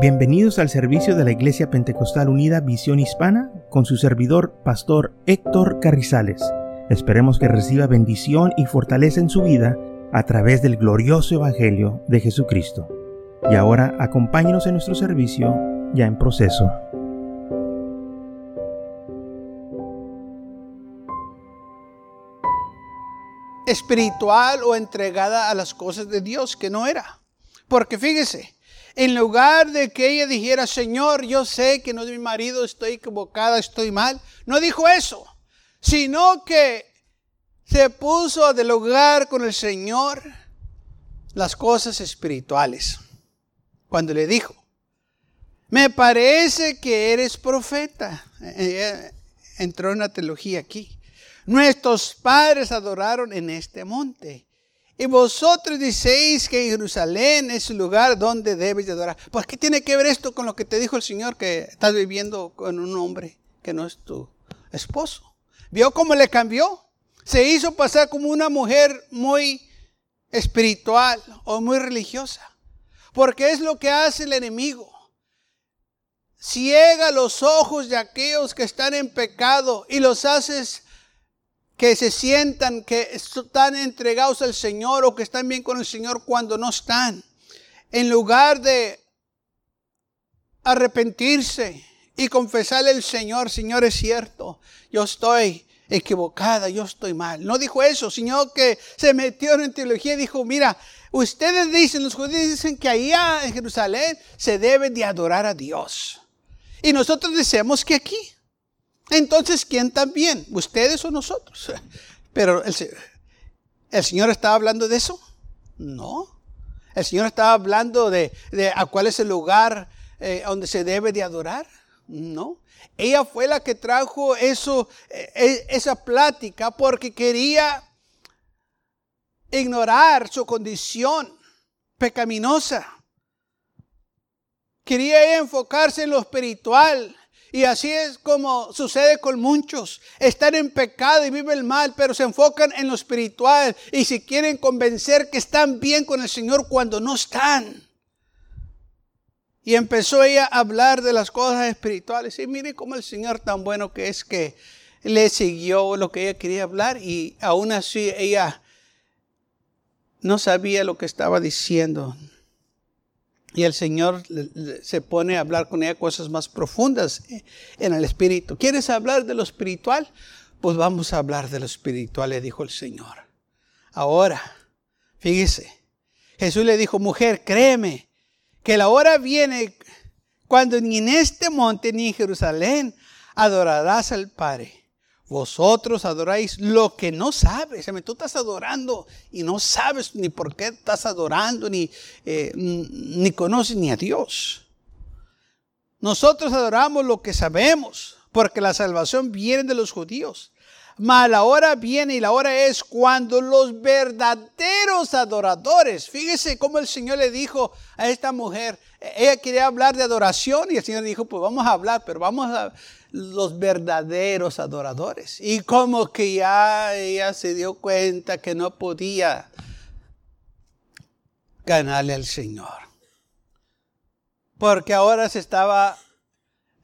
Bienvenidos al servicio de la Iglesia Pentecostal Unida Visión Hispana con su servidor, Pastor Héctor Carrizales. Esperemos que reciba bendición y fortaleza en su vida a través del glorioso Evangelio de Jesucristo. Y ahora acompáñenos en nuestro servicio ya en proceso. espiritual o entregada a las cosas de Dios, que no era. Porque fíjese, en lugar de que ella dijera, Señor, yo sé que no es mi marido, estoy equivocada, estoy mal, no dijo eso, sino que se puso a dialogar con el Señor las cosas espirituales. Cuando le dijo, me parece que eres profeta. Ella entró en la teología aquí. Nuestros padres adoraron en este monte. Y vosotros decéis que Jerusalén es el lugar donde debes de adorar. ¿Por qué tiene que ver esto con lo que te dijo el Señor que estás viviendo con un hombre que no es tu esposo? ¿Vio cómo le cambió? Se hizo pasar como una mujer muy espiritual o muy religiosa. Porque es lo que hace el enemigo. Ciega los ojos de aquellos que están en pecado y los haces que se sientan que están entregados al Señor o que están bien con el Señor cuando no están. En lugar de arrepentirse y confesarle al Señor, Señor, es cierto, yo estoy equivocada, yo estoy mal. No dijo eso, sino que se metió en teología y dijo, mira, ustedes dicen, los judíos dicen que allá en Jerusalén se debe de adorar a Dios. Y nosotros decimos que aquí. Entonces, ¿quién también? ¿Ustedes o nosotros? Pero el, Señor estaba hablando de eso. No. El Señor estaba hablando de, a cuál es el lugar eh, donde se debe de adorar. No. Ella fue la que trajo eso, eh, eh, esa plática porque quería ignorar su condición pecaminosa. Quería enfocarse en lo espiritual, y así es como sucede con muchos. Están en pecado y viven mal, pero se enfocan en lo espiritual y si quieren convencer que están bien con el Señor cuando no están. Y empezó ella a hablar de las cosas espirituales. Y mire cómo el Señor tan bueno que es que le siguió lo que ella quería hablar y aún así ella no sabía lo que estaba diciendo. Y el Señor se pone a hablar con ella cosas más profundas en el espíritu. ¿Quieres hablar de lo espiritual? Pues vamos a hablar de lo espiritual, le dijo el Señor. Ahora, fíjese, Jesús le dijo, mujer, créeme, que la hora viene cuando ni en este monte ni en Jerusalén adorarás al Padre. Vosotros adoráis lo que no sabes. tú estás adorando y no sabes ni por qué estás adorando, ni, eh, ni conoces ni a Dios. Nosotros adoramos lo que sabemos, porque la salvación viene de los judíos. Mas la hora viene y la hora es cuando los verdaderos adoradores, fíjese cómo el Señor le dijo a esta mujer, ella quería hablar de adoración y el Señor dijo, pues vamos a hablar, pero vamos a los verdaderos adoradores. Y como que ya ella se dio cuenta que no podía ganarle al Señor. Porque ahora se estaba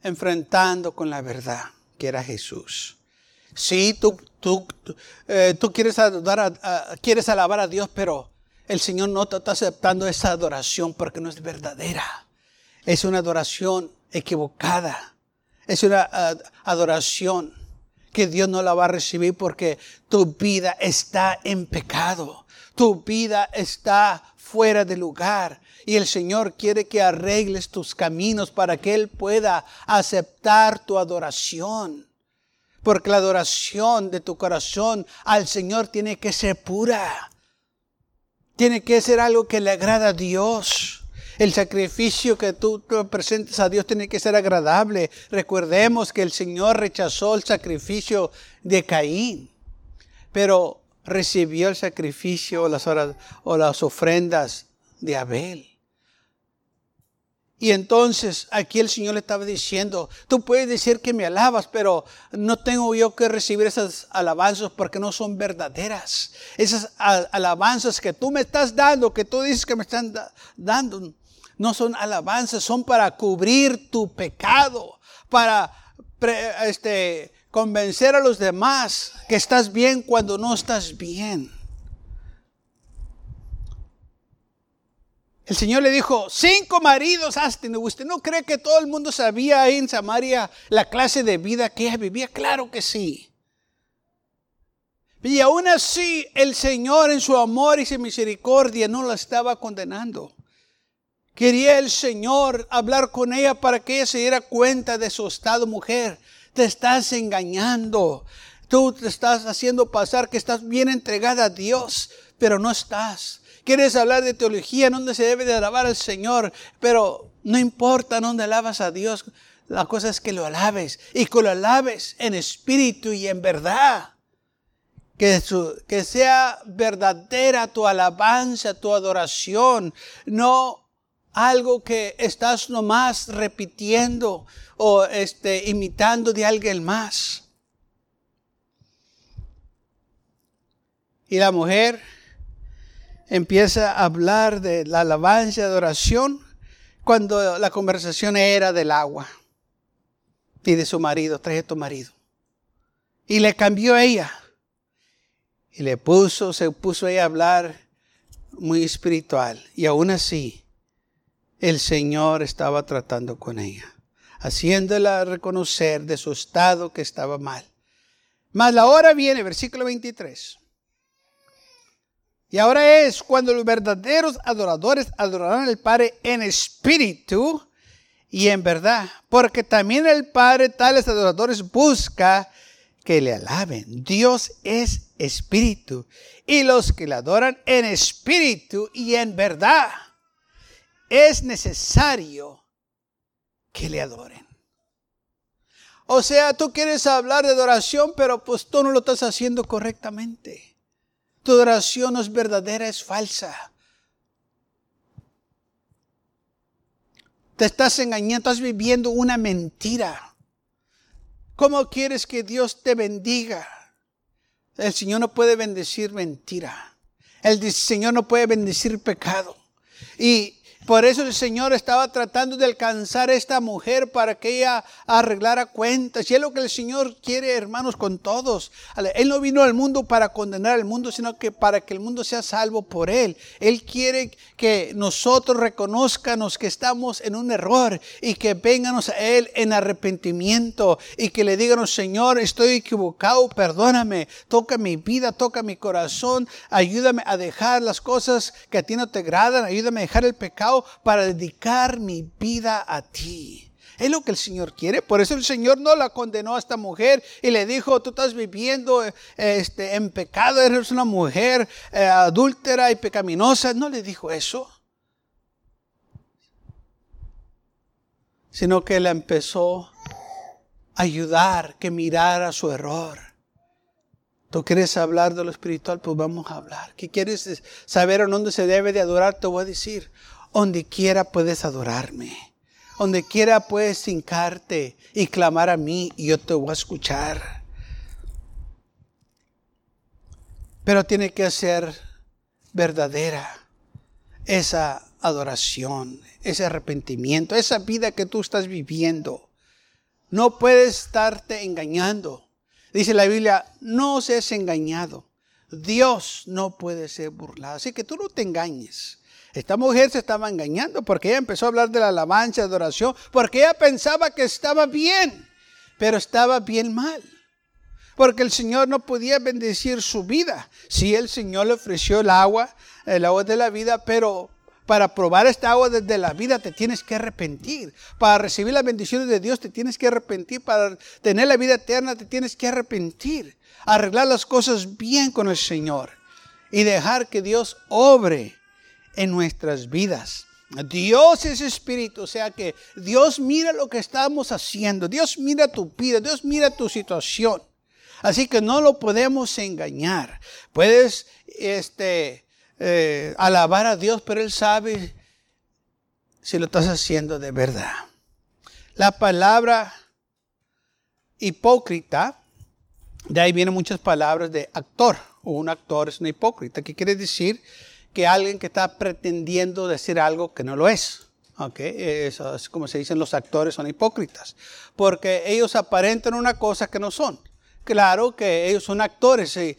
enfrentando con la verdad, que era Jesús. Sí, tú, tú, eh, tú quieres, quieres alabar a Dios, pero el Señor no te está aceptando esa adoración porque no es verdadera. Es una adoración equivocada. Es una adoración que Dios no la va a recibir porque tu vida está en pecado. Tu vida está fuera de lugar. Y el Señor quiere que arregles tus caminos para que Él pueda aceptar tu adoración. Porque la adoración de tu corazón al Señor tiene que ser pura. Tiene que ser algo que le agrada a Dios. El sacrificio que tú, presentes a Dios tiene que ser agradable. Recordemos que el Señor rechazó el sacrificio de Caín, pero recibió el sacrificio o las, o las ofrendas de Abel. Y entonces aquí el Señor le estaba diciendo, tú puedes decir que me alabas, pero no tengo yo que recibir esas alabanzas porque no son verdaderas. Esas alabanzas que tú me estás dando, que tú dices que me están dando, No son alabanzas, son para cubrir tu pecado, para este, convencer a los demás que estás bien cuando no estás bien. El Señor le dijo, cinco maridos has. ¿Usted no cree que todo el mundo sabía ahí en Samaria la clase de vida que ella vivía? Claro que sí. Y aún así el Señor en su amor y su misericordia no la estaba condenando. Quería el Señor hablar con ella para que ella se diera cuenta de su estado mujer. Te estás engañando. Tú te estás haciendo pasar que estás bien entregada a Dios, pero no estás. Quieres hablar de teología, donde se debe de alabar al Señor, pero no importa dónde alabas a Dios. La cosa es que lo alabes y que lo alabes en espíritu y en verdad. Que, que sea verdadera tu alabanza, tu adoración, no algo que estás nomás repitiendo o este, imitando de alguien más. Y la mujer empieza a hablar de la alabanza y adoración cuando la conversación era del agua y de su marido, trae tu marido. Y le cambió ella. Y le puso, se puso ella a hablar muy espiritual. Y aún así, el Señor estaba tratando con ella, haciéndola reconocer de su estado que estaba mal. Mas la hora viene, versículo 23. Y ahora es cuando los verdaderos adoradores adorarán al Padre en espíritu y en verdad, porque también el Padre tales adoradores busca que le alaben. Dios es espíritu. Y los que le adoran en espíritu y en verdad, es necesario que le adoren. O sea, tú quieres hablar de adoración, pero pues tú no lo estás haciendo correctamente. Tu adoración no es verdadera, es falsa. Te estás engañando, estás viviendo una mentira. ¿Cómo quieres que Dios te bendiga? El Señor no puede bendecir mentira. El Señor no puede bendecir pecado. Y por eso el Señor estaba tratando de alcanzar a esta mujer para que ella arreglara cuentas. Y es lo que el Señor quiere, hermanos, con todos. Él no vino al mundo para condenar al mundo, sino que para que el mundo sea salvo por Él. Él quiere que nosotros reconozcanos que estamos en un error y que venganos a Él en arrepentimiento y que le díganos, Señor, estoy equivocado, perdóname, toca mi vida, toca mi corazón, ayúdame a dejar las cosas que a ti no te agradan, ayúdame a dejar el pecado para dedicar mi vida a ti. Es lo que el Señor quiere. Por eso el Señor no la condenó a esta mujer y le dijo, tú estás viviendo este, en pecado, eres una mujer eh, adúltera y pecaminosa. No le dijo eso. Sino que la empezó a ayudar, que mirara su error. ¿Tú quieres hablar de lo espiritual? Pues vamos a hablar. ¿Qué quieres saber a dónde se debe de adorar? Te voy a decir. Donde quiera puedes adorarme. Donde quiera puedes hincarte y clamar a mí y yo te voy a escuchar. Pero tiene que ser verdadera esa adoración, ese arrepentimiento, esa vida que tú estás viviendo. No puedes estarte engañando. Dice la Biblia, no seas engañado. Dios no puede ser burlado. Así que tú no te engañes. Esta mujer se estaba engañando porque ella empezó a hablar de la alabanza, adoración, porque ella pensaba que estaba bien, pero estaba bien mal. Porque el Señor no podía bendecir su vida. Sí, el Señor le ofreció el agua, el agua de la vida, pero para probar esta agua desde la vida te tienes que arrepentir. Para recibir las bendiciones de Dios te tienes que arrepentir. Para tener la vida eterna te tienes que arrepentir. Arreglar las cosas bien con el Señor. Y dejar que Dios obre en nuestras vidas. Dios es espíritu, o sea que Dios mira lo que estamos haciendo, Dios mira tu vida, Dios mira tu situación. Así que no lo podemos engañar. Puedes este, eh, alabar a Dios, pero Él sabe si lo estás haciendo de verdad. La palabra hipócrita, de ahí vienen muchas palabras de actor, o un actor es un hipócrita. ¿Qué quiere decir? Que alguien que está pretendiendo decir algo que no lo es. Okay, como se dicen los actores son hipócritas, porque ellos aparentan una cosa que no son. Claro que ellos son actores y,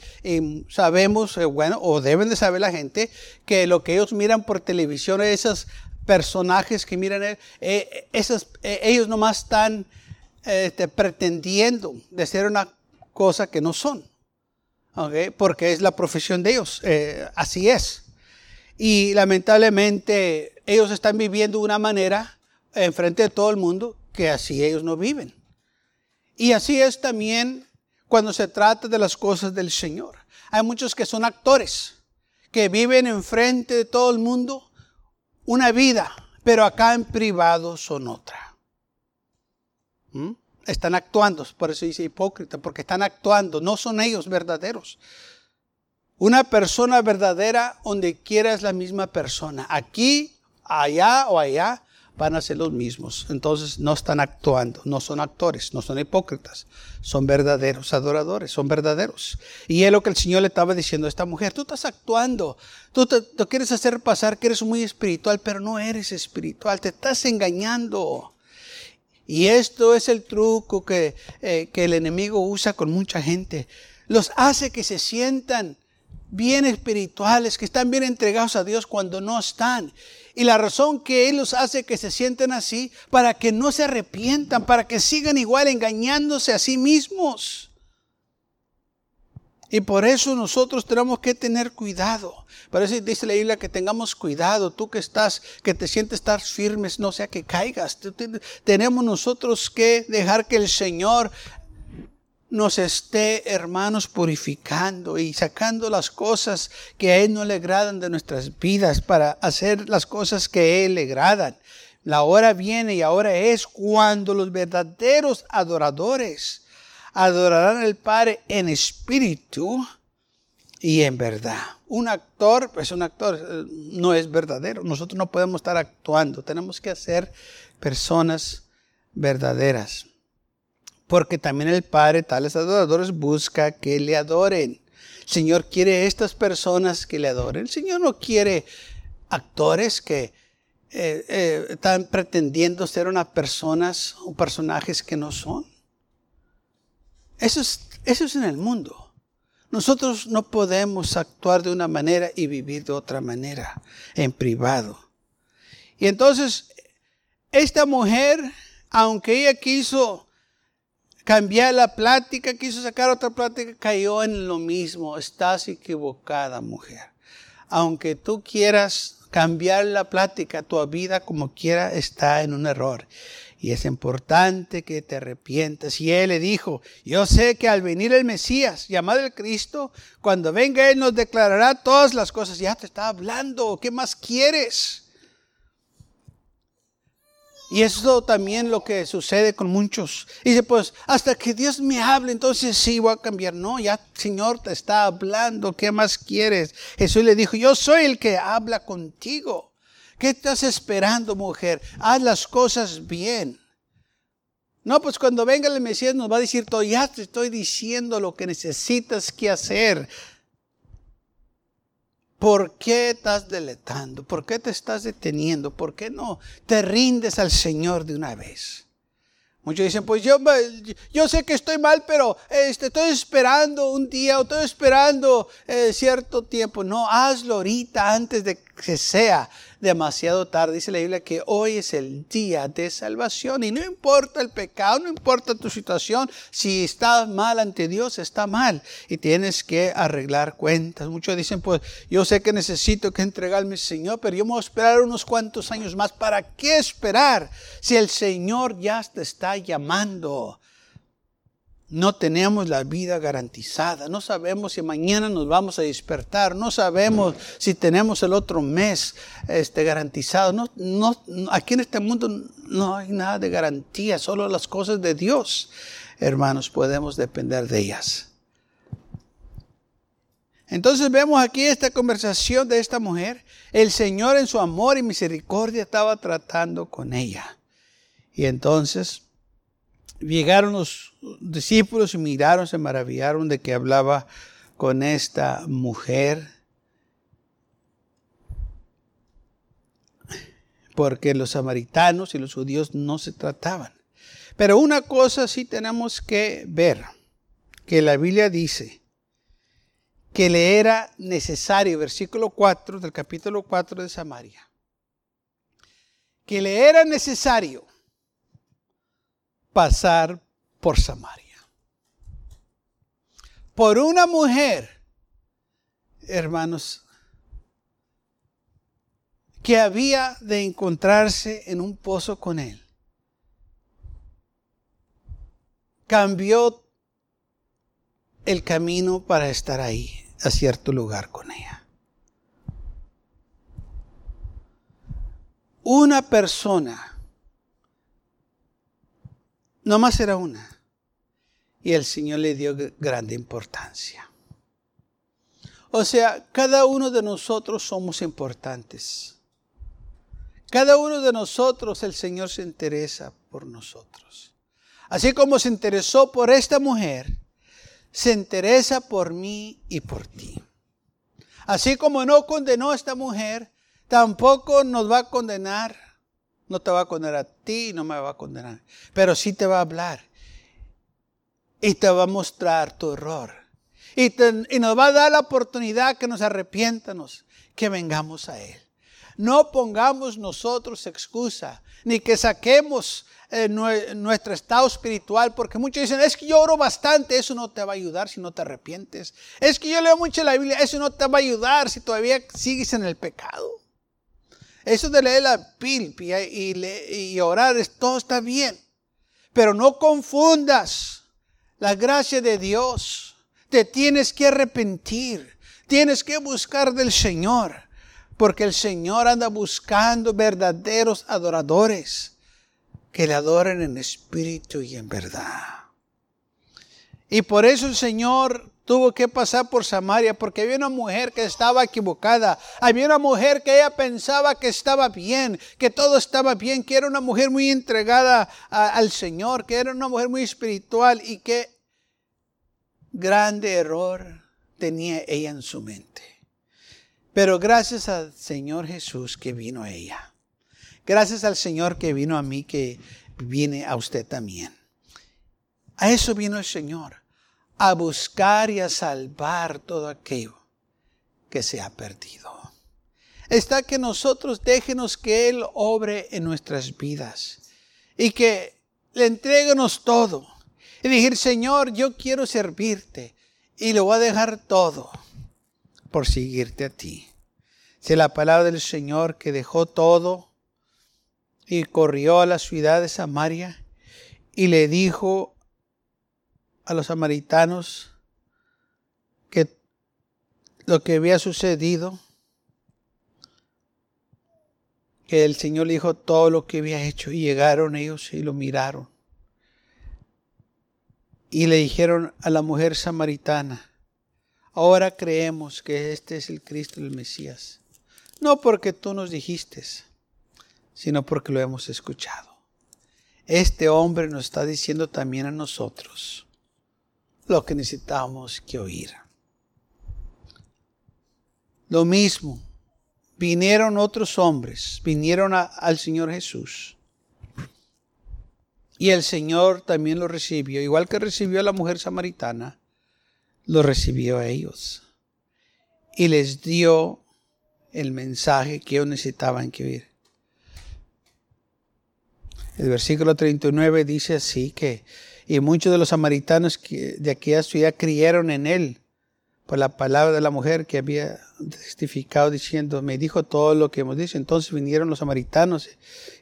sabemos, eh, bueno, o deben de saber la gente, que lo que ellos miran por televisión, esos personajes que miran, eh, eh, esos, ellos nomás están este, pretendiendo de ser una cosa que no son. Okay, porque es la profesión de ellos, así es. Y lamentablemente ellos están viviendo de una manera en frente de todo el mundo que así ellos no viven. Y así es también cuando se trata de las cosas del Señor. Hay muchos que son actores, que viven en frente de todo el mundo una vida, pero acá en privado son otra. ¿Mm? Están actuando, por eso dice hipócrita, porque están actuando, no son ellos verdaderos. Una persona verdadera, donde quiera es la misma persona. Aquí, allá o allá, van a ser los mismos. Entonces no están actuando, no son actores, no son hipócritas, son verdaderos adoradores, son verdaderos. Y es lo que el Señor le estaba diciendo a esta mujer, tú estás actuando, tú te, quieres hacer pasar que eres muy espiritual, pero no eres espiritual, te estás engañando. Y esto es el truco que, eh, que el enemigo usa con mucha gente. Los hace que se sientan bien espirituales, que están bien entregados a Dios cuando no están. Y la razón que Él los hace que se sienten así, para que no se arrepientan, para que sigan igual engañándose a sí mismos. Y por eso nosotros tenemos que tener cuidado. Por eso dice la Biblia que tengamos cuidado. Tú que estás, que te sientes estar firmes, no sea que caigas. Tenemos nosotros que dejar que el Señor nos esté, hermanos, purificando y sacando las cosas que a Él no le agradan de nuestras vidas para hacer las cosas que a Él le agradan. La hora viene y ahora es cuando los verdaderos adoradores adorarán al Padre en espíritu y en verdad. Un actor, pues un actor eh, no es verdadero. Nosotros no podemos estar actuando. Tenemos que ser personas verdaderas porque también el Padre, tales adoradores, busca que le adoren. El Señor quiere estas personas que le adoren. El Señor no quiere actores que eh, eh, están pretendiendo ser unas personas o personajes que no son. Eso es, eso es en el mundo. Nosotros no podemos actuar de una manera y vivir de otra manera en privado. Y entonces, esta mujer, aunque ella quiso cambiar la plática, quiso sacar otra plática, cayó en lo mismo. Estás equivocada, mujer. Aunque tú quieras cambiar la plática, tu vida como quiera está en un error. Y es importante que te arrepientas. Y él le dijo, yo sé que al venir el Mesías, llamado el Cristo, cuando venga Él nos declarará todas las cosas. Ya te está hablando, ¿qué más quieres? Y eso también lo que sucede con muchos. dice, pues hasta que Dios me hable, entonces sí voy a cambiar. No, ya Señor te está hablando, ¿qué más quieres? Jesús le dijo, yo soy el que habla contigo. ¿Qué estás esperando, mujer? Haz las cosas bien. No, pues cuando venga el Mesías nos va a decir todo, ya te estoy diciendo lo que necesitas que hacer. ¿Por qué estás deletando? ¿Por qué te estás deteniendo? ¿Por qué no te rindes al Señor de una vez? Muchos dicen, pues yo, sé que estoy mal, pero este, estoy esperando un día o estoy esperando eh, cierto tiempo. No, hazlo ahorita antes de que sea demasiado tarde. Dice la Biblia que hoy es el día de salvación y no importa el pecado, no importa tu situación, si estás mal ante Dios, está mal y tienes que arreglar cuentas. Muchos dicen, pues yo sé que necesito que entregarme al Señor, pero yo me voy a esperar unos cuantos años más. ¿Para qué esperar si el Señor ya te está llamando? No tenemos la vida garantizada, no sabemos si mañana nos vamos a despertar, no sabemos si tenemos el otro mes este, garantizado. No, no, aquí en este mundo no hay nada de garantía, solo las cosas de Dios, hermanos, podemos depender de ellas. Entonces vemos aquí esta conversación de esta mujer. El Señor en su amor y misericordia estaba tratando con ella. Y entonces llegaron los discípulos y miraron, se maravillaron de que hablaba con esta mujer. porque los samaritanos y los judíos no se trataban. Pero una cosa sí tenemos que ver, que la Biblia dice que le era necesario, versículo 4 del capítulo 4 de Samaria, que le era necesario pasar por Samaria. Por una mujer, hermanos, que había de encontrarse en un pozo con él. Cambió el camino para estar ahí, a cierto lugar con ella. Una persona, no más era una, y el Señor le dio grande importancia. O sea, cada uno de nosotros somos importantes. Cada uno de nosotros el Señor se interesa por nosotros. Así como se interesó por esta mujer, se interesa por mí y por ti. Así como no condenó a esta mujer, tampoco nos va a condenar. No te va a condenar a ti, no me va a condenar. Pero sí te va a hablar. Y te va a mostrar tu error. Y, y nos va a dar la oportunidad que nos arrepiéntanos, que vengamos a Él. No pongamos nosotros excusa, ni que saquemos eh, nuestro estado espiritual, porque muchos dicen, es que yo oro bastante, eso no te va a ayudar si no te arrepientes. Es que yo leo mucho la Biblia, eso no te va a ayudar si todavía sigues en el pecado. Eso de leer la Biblia y, y orar, todo está bien. Pero no confundas la gracia de Dios. Te tienes que arrepentir. Tienes que buscar del Señor. Porque el Señor anda buscando verdaderos adoradores que le adoren en espíritu y en verdad. Y por eso el Señor tuvo que pasar por Samaria, porque había una mujer que estaba equivocada, había una mujer que ella pensaba que estaba bien, que todo estaba bien, que era una mujer muy entregada al Señor, que era una mujer muy espiritual y que grande error tenía ella en su mente. Pero gracias al Señor Jesús que vino a ella. Gracias al Señor que vino a mí, que viene a usted también. A eso vino el Señor, a buscar y a salvar todo aquello que se ha perdido. Está que nosotros déjenos que Él obre en nuestras vidas y que le entreguenos todo. Y decir, Señor, yo quiero servirte y le voy a dejar todo por seguirte a ti. Si la palabra del Señor que dejó todo y corrió a la ciudad de Samaria y le dijo a los samaritanos que lo que había sucedido, que el Señor dijo todo lo que había hecho y llegaron ellos y lo miraron. Y le dijeron a la mujer samaritana, Ahora creemos que este es el Cristo, el Mesías. No porque tú nos dijiste, sino porque lo hemos escuchado. Este hombre nos está diciendo también a nosotros lo que necesitamos que oír. Lo mismo, vinieron otros hombres, vinieron al Señor Jesús. Y el Señor también lo recibió, igual que recibió a la mujer samaritana lo recibió a ellos y les dio el mensaje que ellos necesitaban que oír. El versículo 39 dice así que, y muchos de los samaritanos de aquella ciudad creyeron en él por la palabra de la mujer que había testificado diciendo, me dijo todo lo que hemos dicho. Entonces vinieron los samaritanos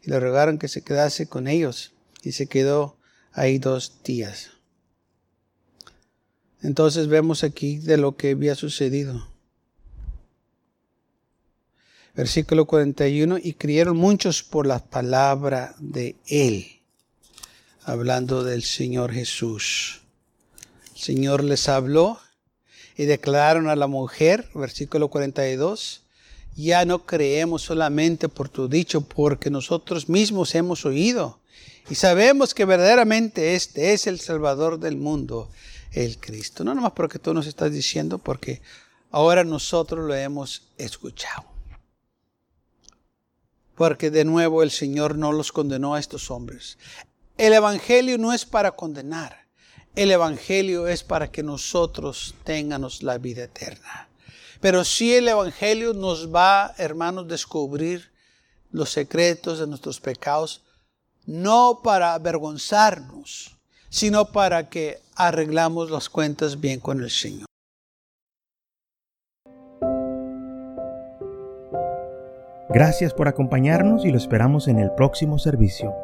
y le rogaron que se quedase con ellos y se quedó ahí dos días. Entonces vemos aquí de lo que había sucedido. Versículo 41, y creyeron muchos por la palabra de Él, hablando del Señor Jesús. El Señor les habló y declararon a la mujer, versículo 42, ya no creemos solamente por tu dicho, porque nosotros mismos hemos oído y sabemos que verdaderamente este es el Salvador del mundo el Cristo. No nomás porque tú nos estás diciendo, porque ahora nosotros lo hemos escuchado. porque de nuevo el Señor no los condenó a estos hombres. El Evangelio no es para condenar, el Evangelio es para que nosotros tengamos la vida eterna. Pero si el Evangelio nos va, hermanos, descubrir los secretos de nuestros pecados, no para avergonzarnos, sino para que arreglamos las cuentas bien con el Señor. Gracias por acompañarnos y lo esperamos en el próximo servicio.